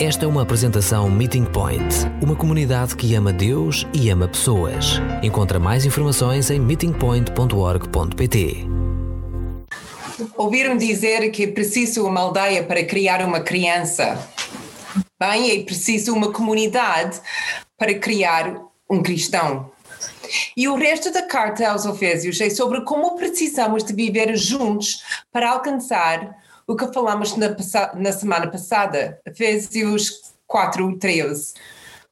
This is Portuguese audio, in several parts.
Esta é uma apresentação Meeting Point, uma comunidade que ama Deus e ama pessoas. Encontra mais informações em meetingpoint.org.pt. Ouviram dizer que é preciso uma aldeia para criar uma criança. Bem, é preciso uma comunidade para criar um cristão. E o resto da carta aos Efésios é sobre como precisamos de viver juntos para alcançar o que falamos na, na semana passada, Efésios 4, 13.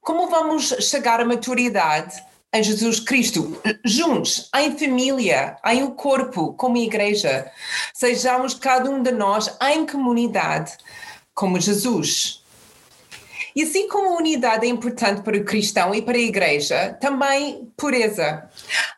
Como vamos chegar à maturidade em Jesus Cristo, juntos, em família, em um corpo, como igreja. Sejamos cada um de nós em comunidade, como Jesus. E assim como unidade é importante para o cristão e para a igreja, também pureza.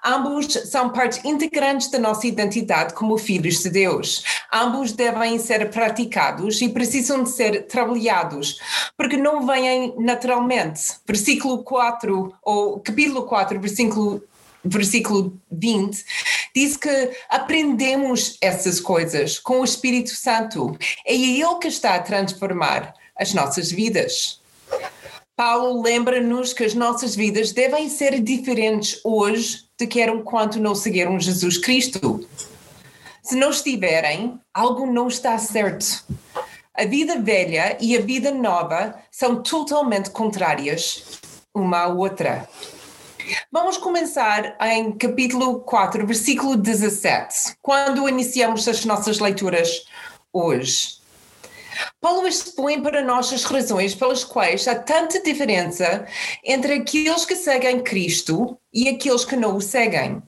Ambos são partes integrantes da nossa identidade como filhos de Deus. Ambos devem ser praticados e precisam de ser trabalhados, porque não vêm naturalmente. Versículo 4, ou capítulo 4, versículo versículo 20, diz que aprendemos essas coisas com o Espírito Santo. É Ele que está a transformar as nossas vidas. Paulo lembra-nos que as nossas vidas devem ser diferentes hoje do que eram quando não seguiram Jesus Cristo. Se não estiverem, algo não está certo. A vida velha e a vida nova são totalmente contrárias uma à outra. Vamos começar em capítulo 4, versículo 17, quando iniciamos as nossas leituras hoje. Paulo expõe para nós as razões pelas quais há tanta diferença entre aqueles que seguem Cristo e aqueles que não o seguem.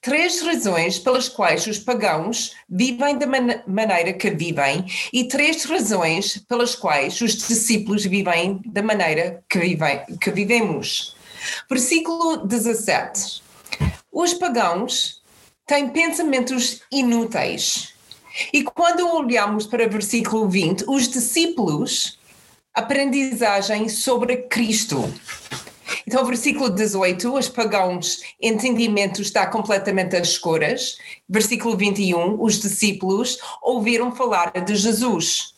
Três razões pelas quais os pagãos vivem da man maneira que vivem e três razões pelas quais os discípulos vivem da maneira que, vivem, que vivemos. Versículo 17. Os pagãos têm pensamentos inúteis e quando olhamos para o versículo 20, os discípulos, aprendizagem sobre Cristo. Então, versículo 18, os pagãos, entendimento está completamente às escuras. Versículo 21, os discípulos ouviram falar de Jesus.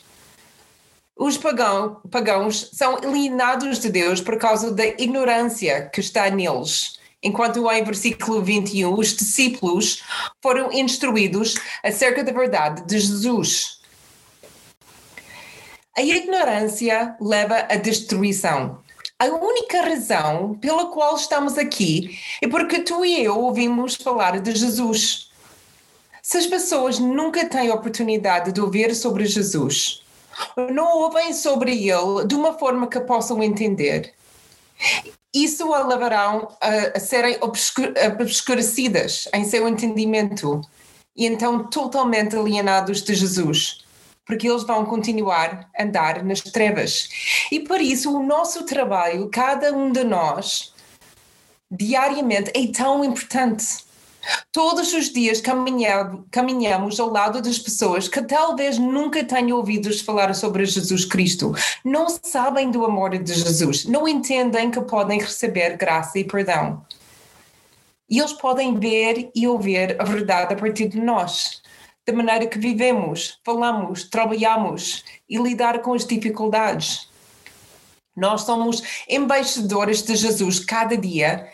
Os pagão, pagãos são alienados de Deus por causa da ignorância que está neles enquanto em versículo 21 os discípulos foram instruídos acerca da verdade de Jesus. A ignorância leva à destruição. A única razão pela qual estamos aqui é porque tu e eu ouvimos falar de Jesus. Se as pessoas nunca têm oportunidade de ouvir sobre Jesus, não ouvem sobre ele de uma forma que possam entender, isso a levarão a, a serem obscur, obscurecidas em seu entendimento e então totalmente alienados de Jesus, porque eles vão continuar a andar nas trevas. E por isso o nosso trabalho, cada um de nós, diariamente, é tão importante Todos os dias caminhamos ao lado das pessoas que talvez nunca tenham ouvido falar sobre Jesus Cristo, não sabem do amor de Jesus, não entendem que podem receber graça e perdão. E eles podem ver e ouvir a verdade a partir de nós, da maneira que vivemos, falamos, trabalhamos e lidar com as dificuldades. Nós somos embaixadores de Jesus cada dia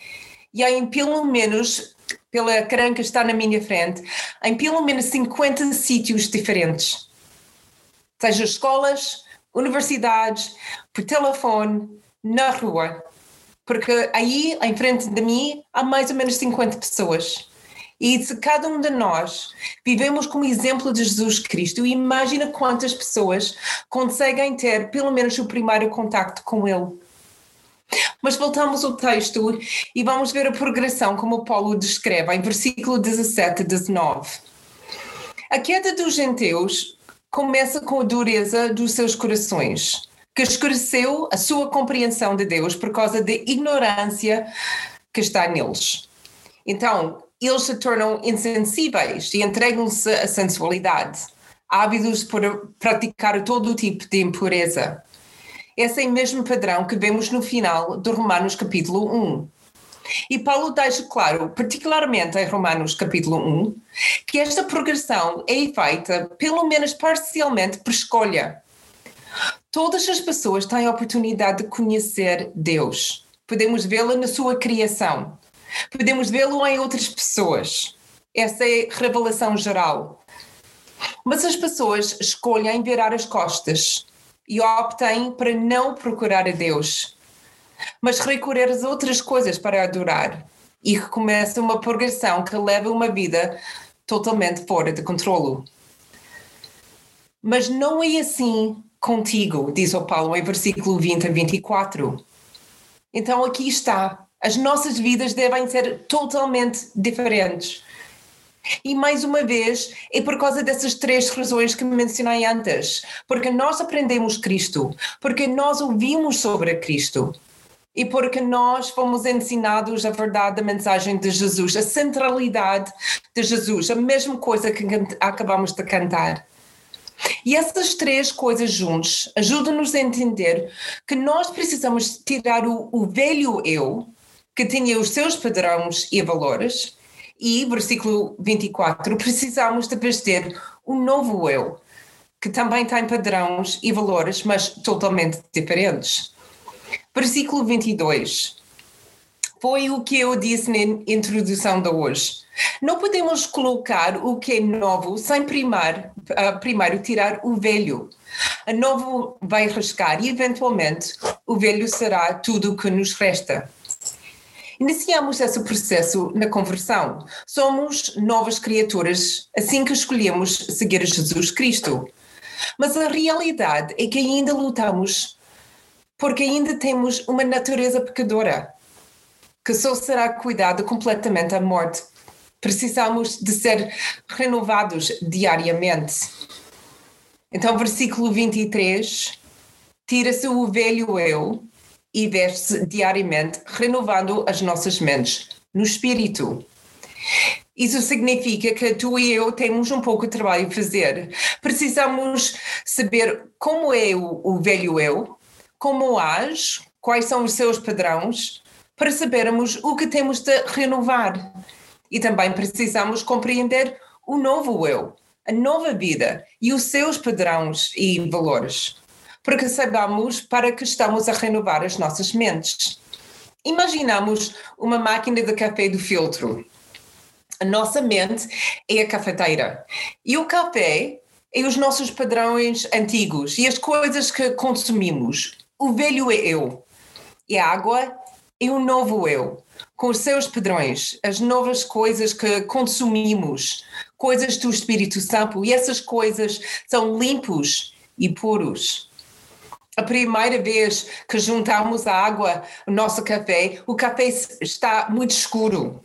e em pelo menos pela ecrã que está na minha frente, em pelo menos 50 sítios diferentes. Seja escolas, universidades, por telefone, na rua. Porque aí, em frente de mim, há mais ou menos 50 pessoas. E se cada um de nós vivemos como exemplo de Jesus Cristo, imagina quantas pessoas conseguem ter pelo menos o primeiro contacto com Ele. Mas voltamos ao texto e vamos ver a progressão como Paulo descreve em versículo 17 e 19. A queda dos gentios começa com a dureza dos seus corações, que escureceu a sua compreensão de Deus por causa da ignorância que está neles. Então, eles se tornam insensíveis e entregam-se à sensualidade, ávidos por praticar todo o tipo de impureza. Esse é o mesmo padrão que vemos no final de Romanos capítulo 1. E Paulo deixa claro, particularmente em Romanos capítulo 1, que esta progressão é feita pelo menos parcialmente por escolha. Todas as pessoas têm a oportunidade de conhecer Deus. Podemos vê-lo na sua criação. Podemos vê-lo em outras pessoas. Essa é a revelação geral. Mas as pessoas escolhem virar as costas e optem para não procurar a Deus, mas recorrer às outras coisas para adorar. E começa uma progressão que leva uma vida totalmente fora de controlo. Mas não é assim contigo, diz o Paulo em versículo 20 a 24. Então aqui está. As nossas vidas devem ser totalmente diferentes. E mais uma vez, é por causa dessas três razões que mencionei antes. Porque nós aprendemos Cristo, porque nós ouvimos sobre Cristo e porque nós fomos ensinados a verdade da mensagem de Jesus, a centralidade de Jesus, a mesma coisa que acabamos de cantar. E essas três coisas juntos ajudam-nos a entender que nós precisamos tirar o, o velho eu, que tinha os seus padrões e valores, e, versículo 24, precisamos de vestir o novo eu, que também tem padrões e valores, mas totalmente diferentes. Versículo 22. Foi o que eu disse na introdução de hoje. Não podemos colocar o que é novo sem primar, uh, primeiro tirar o velho. A novo vai rasgar e, eventualmente, o velho será tudo o que nos resta. Iniciamos esse processo na conversão. Somos novas criaturas assim que escolhemos seguir Jesus Cristo. Mas a realidade é que ainda lutamos porque ainda temos uma natureza pecadora que só será cuidada completamente à morte. Precisamos de ser renovados diariamente. Então, versículo 23, tira-se o velho eu e veste-se diariamente, renovando as nossas mentes no espírito. Isso significa que tu e eu temos um pouco de trabalho a fazer. Precisamos saber como é o, o velho eu, como age, quais são os seus padrões, para sabermos o que temos de renovar. E também precisamos compreender o novo eu, a nova vida e os seus padrões e valores para que saibamos para que estamos a renovar as nossas mentes. Imaginamos uma máquina de café do filtro. A nossa mente é a cafeteira e o café é os nossos padrões antigos e as coisas que consumimos. O velho é eu e a água é o novo eu, com os seus padrões, as novas coisas que consumimos, coisas do Espírito Santo, e essas coisas são limpos e puros. A primeira vez que juntamos a água no nosso café, o café está muito escuro.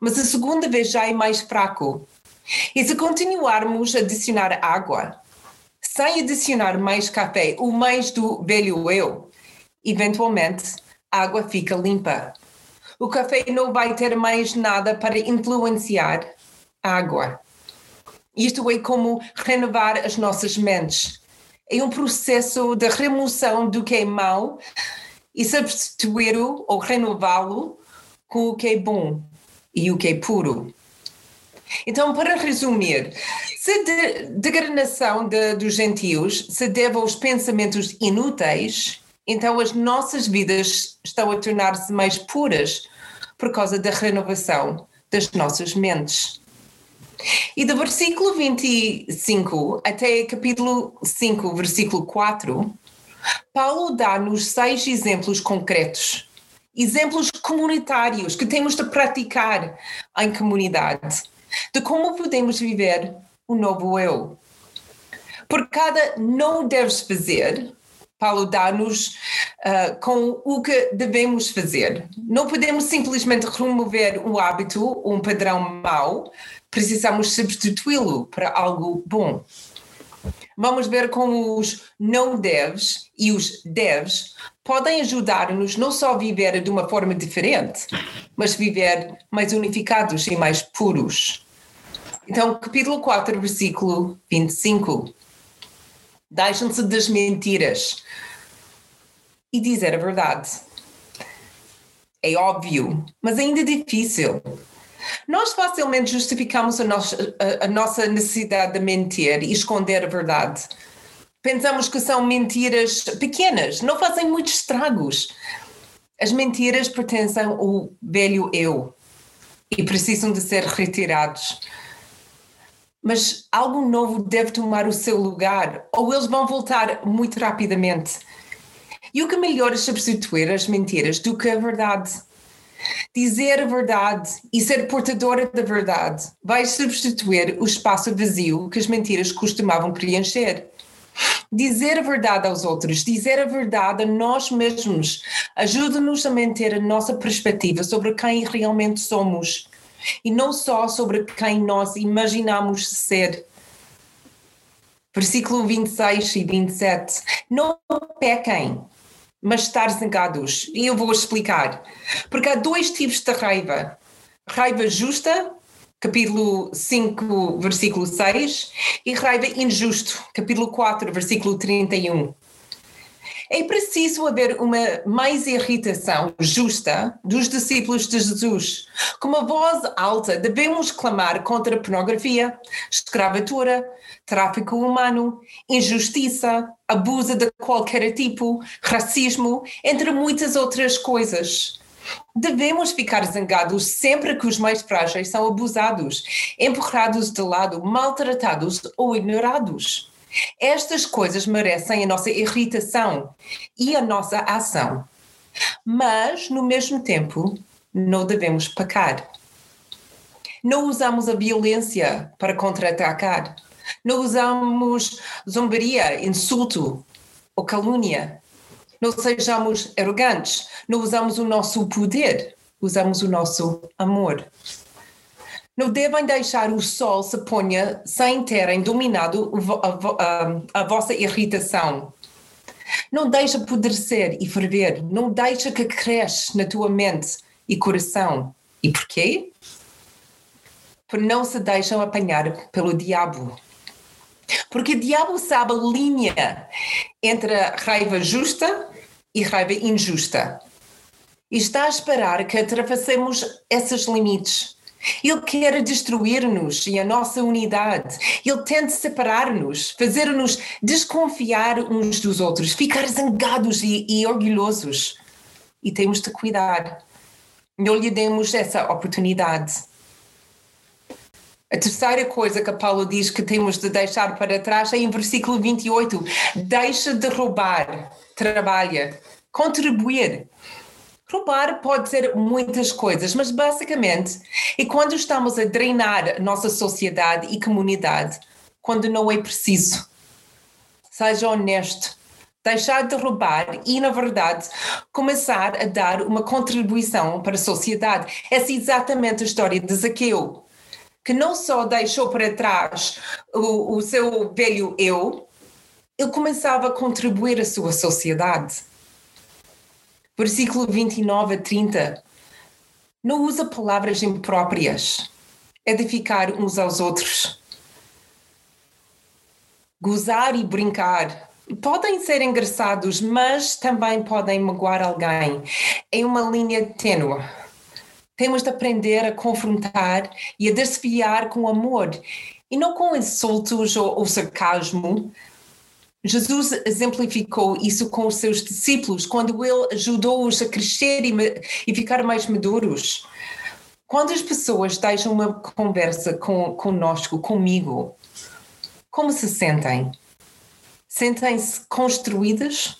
Mas a segunda vez já é mais fraco. E se continuarmos a adicionar água, sem adicionar mais café ou mais do velho eu, eventualmente a água fica limpa. O café não vai ter mais nada para influenciar a água. Isto é como renovar as nossas mentes é um processo de remoção do que é mau e substituí-lo ou renová-lo com o que é bom e o que é puro. Então, para resumir, se a degradação de, dos gentios se deve aos pensamentos inúteis, então as nossas vidas estão a tornar-se mais puras por causa da renovação das nossas mentes. E do versículo 25 até capítulo 5, versículo 4, Paulo dá-nos seis exemplos concretos, exemplos comunitários que temos de praticar em comunidade, de como podemos viver o novo eu. Por cada não deves fazer, Paulo dá-nos uh, com o que devemos fazer. Não podemos simplesmente remover um hábito, um padrão mau, precisamos substituí-lo para algo bom. Vamos ver como os não deves e os deves podem ajudar-nos não só a viver de uma forma diferente, mas viver mais unificados e mais puros. Então, capítulo 4, versículo 25. Deixam-se das mentiras e dizer a verdade. É óbvio, mas ainda difícil. Nós facilmente justificamos a nossa, a, a nossa necessidade de mentir e esconder a verdade. Pensamos que são mentiras pequenas, não fazem muitos estragos. As mentiras pertencem ao velho eu e precisam de ser retirados. Mas algo novo deve tomar o seu lugar, ou eles vão voltar muito rapidamente. E o que melhor é substituir as mentiras do que a verdade? Dizer a verdade e ser portadora da verdade vai substituir o espaço vazio que as mentiras costumavam preencher. Dizer a verdade aos outros, dizer a verdade a nós mesmos, ajuda-nos a manter a nossa perspectiva sobre quem realmente somos e não só sobre quem nós imaginamos ser. Versículo 26 e 27. Não pequem, mas estar zangados. E eu vou explicar. Porque há dois tipos de raiva: raiva justa, capítulo 5, versículo 6, e raiva injusto, capítulo 4, versículo 31. É preciso haver uma mais irritação justa dos discípulos de Jesus. Com uma voz alta, devemos clamar contra pornografia, escravatura, tráfico humano, injustiça, abuso de qualquer tipo, racismo, entre muitas outras coisas. Devemos ficar zangados sempre que os mais frágeis são abusados, empurrados de lado, maltratados ou ignorados. Estas coisas merecem a nossa irritação e a nossa ação. Mas, no mesmo tempo, não devemos pecar. Não usamos a violência para contra-atacar. Não usamos zombaria, insulto ou calúnia. Não sejamos arrogantes. Não usamos o nosso poder. Usamos o nosso amor. Não devem deixar o sol se ponha sem terem dominado a, vossa irritação. Não deixa apodrecer e ferver. Não deixa que cresça na tua mente e coração. E porquê? Porque não se deixam apanhar pelo diabo. Porque o diabo sabe a linha entre a raiva justa e raiva injusta. E está a esperar que atravessemos esses limites ele quer destruir-nos e a nossa unidade. Ele tenta separar-nos, fazer-nos desconfiar uns dos outros, ficar zangados e, e orgulhosos. E temos de cuidar. Não lhe demos essa oportunidade. A terceira coisa que Paulo diz que temos de deixar para trás é em versículo 28. Deixa de roubar, trabalha, contribuir. Roubar pode ser muitas coisas, mas basicamente é quando estamos a treinar nossa sociedade e comunidade, quando não é preciso. Seja honesto, deixar de roubar e, na verdade, começar a dar uma contribuição para a sociedade. Essa é exatamente a história de Zaqueu, que não só deixou para trás o, o seu velho eu, ele começava a contribuir à sua sociedade versículo 29 a 30, não usa palavras impróprias, edificar uns aos outros. Gozar e brincar podem ser engraçados, mas também podem magoar alguém. É uma linha tênue. Temos de aprender a confrontar e a desfiar com amor e não com insultos ou, ou sarcasmo, Jesus exemplificou isso com os seus discípulos quando ele ajudou-os a crescer e, e, ficar mais maduros. Quando as pessoas deixam uma conversa com, conosco, comigo, como se sentem? Sentem-se construídas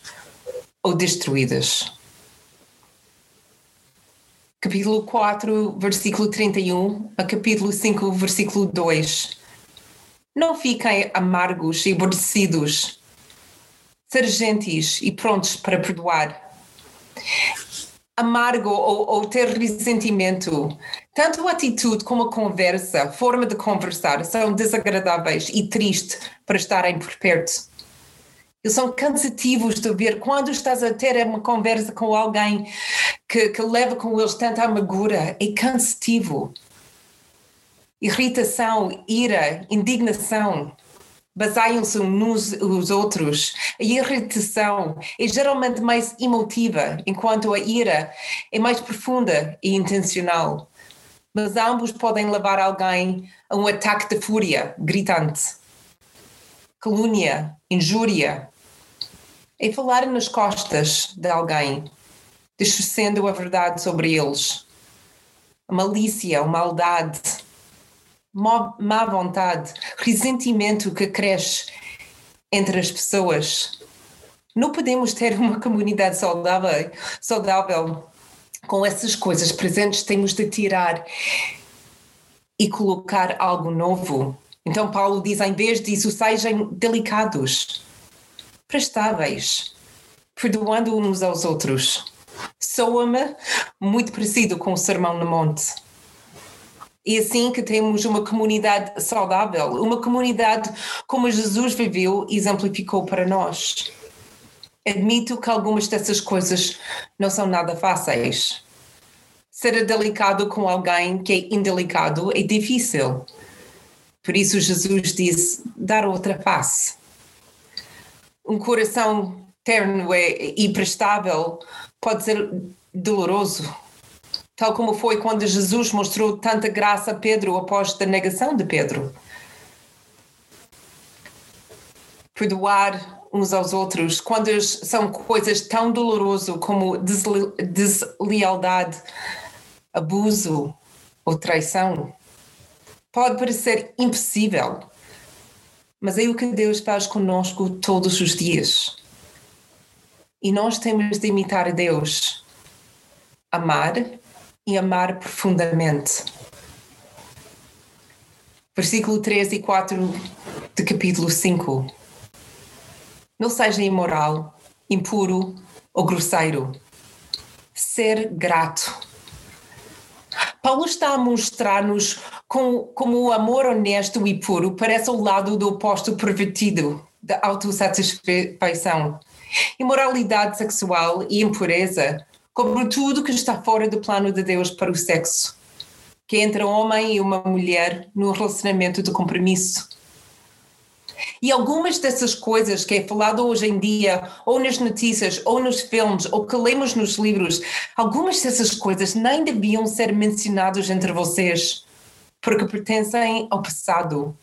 ou destruídas? Capítulo 4, versículo 31 a capítulo 5, versículo 2. Não fiquem amargos e aborrecidos ser gentis e prontos para perdoar. Amargo ou, ou, ter ressentimento, tanto a atitude como a conversa, forma de conversar, são desagradáveis e tristes para estarem por perto. Eles são cansativos de ver quando estás a ter uma conversa com alguém que, que leva com eles tanta amargura, é cansativo. Irritação, ira, indignação, baseiam-se nos outros. A irritação é geralmente mais emotiva, enquanto a ira é mais profunda e intencional. Mas ambos podem levar alguém a um ataque de fúria gritante. calúnia, injúria. É falar nas costas de alguém, distorcendo a verdade sobre eles. A malícia, a maldade, má vontade, ressentimento que cresce entre as pessoas. Não podemos ter uma comunidade saudável, saudável com essas coisas presentes, temos de tirar e colocar algo novo. Então, Paulo diz: em vez disso, sejam delicados, prestáveis, perdoando uns aos outros. Soa-me muito parecido com o Sermão no Monte. E assim que temos uma comunidade saudável, uma comunidade como Jesus viveu e exemplificou para nós. Admito que algumas dessas coisas não são nada fáceis. Ser delicado com alguém que é indelicado é difícil. Por isso Jesus disse: dar outra face. Um coração terno e prestável pode ser doloroso, tal como foi quando Jesus mostrou tanta graça a Pedro após a negação de Pedro. Perdoar uns aos outros quando são coisas tão dolorosas como deslealdade, abuso ou traição. Pode parecer impossível, mas é o que Deus faz conosco todos os dias. E nós temos de imitar a Deus, amar e amar profundamente. Versículo 3 e 4 de capítulo 5. Não seja imoral, impuro ou grosseiro. Ser grato. Paulo está a mostrar-nos como, o amor honesto e puro parece o lado do oposto pervertido da autossatisfação. Imoralidade sexual e impureza como tudo que está fora do plano de Deus para o sexo, que é entre um homem e uma mulher num relacionamento de compromisso. E algumas dessas coisas que é falado hoje em dia, ou nas notícias, ou nos filmes, ou que lemos nos livros, algumas dessas coisas nem deviam ser mencionadas entre vocês, porque pertencem ao passado.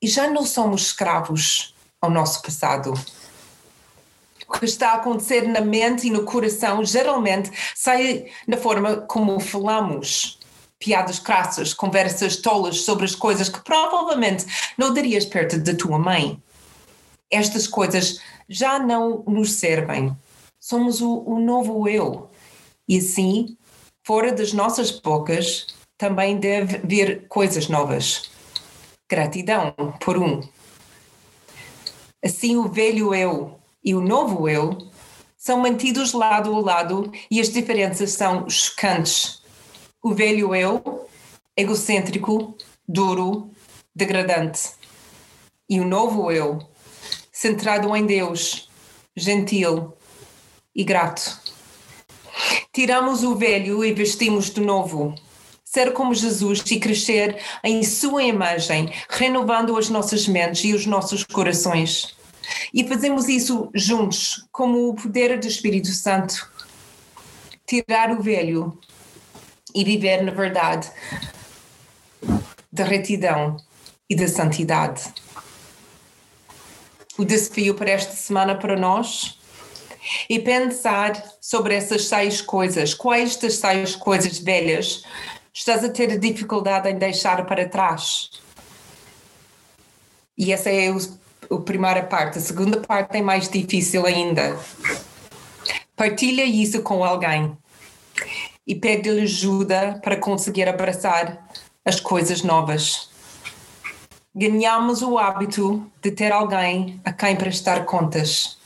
E já não somos escravos ao nosso passado que está a acontecer na mente e no coração geralmente sai na forma como falamos. Piadas crassas, conversas tolas sobre as coisas que provavelmente não darias perto da tua mãe. Estas coisas já não nos servem. Somos o, o novo eu. E assim, fora das nossas bocas, também deve vir coisas novas. Gratidão, por um. Assim, o velho eu e o novo eu são mantidos lado a lado e as diferenças são chocantes. O velho eu, egocêntrico, duro, degradante. E o novo eu, centrado em Deus, gentil e grato. Tiramos o velho e vestimos do novo. Ser como Jesus e crescer em Sua imagem, renovando as nossas mentes e os nossos corações. E fazemos isso juntos, como o poder do Espírito Santo. Tirar o velho e viver na verdade da retidão e da santidade. O desafio para esta semana para nós é pensar sobre essas seis coisas. Quais das seis coisas velhas estás a ter dificuldade em deixar para trás? E essa é o a primeira parte. A segunda parte é mais difícil ainda. Partilha isso com alguém e pede-lhe ajuda para conseguir abraçar as coisas novas. Ganhamos o hábito de ter alguém a quem prestar contas.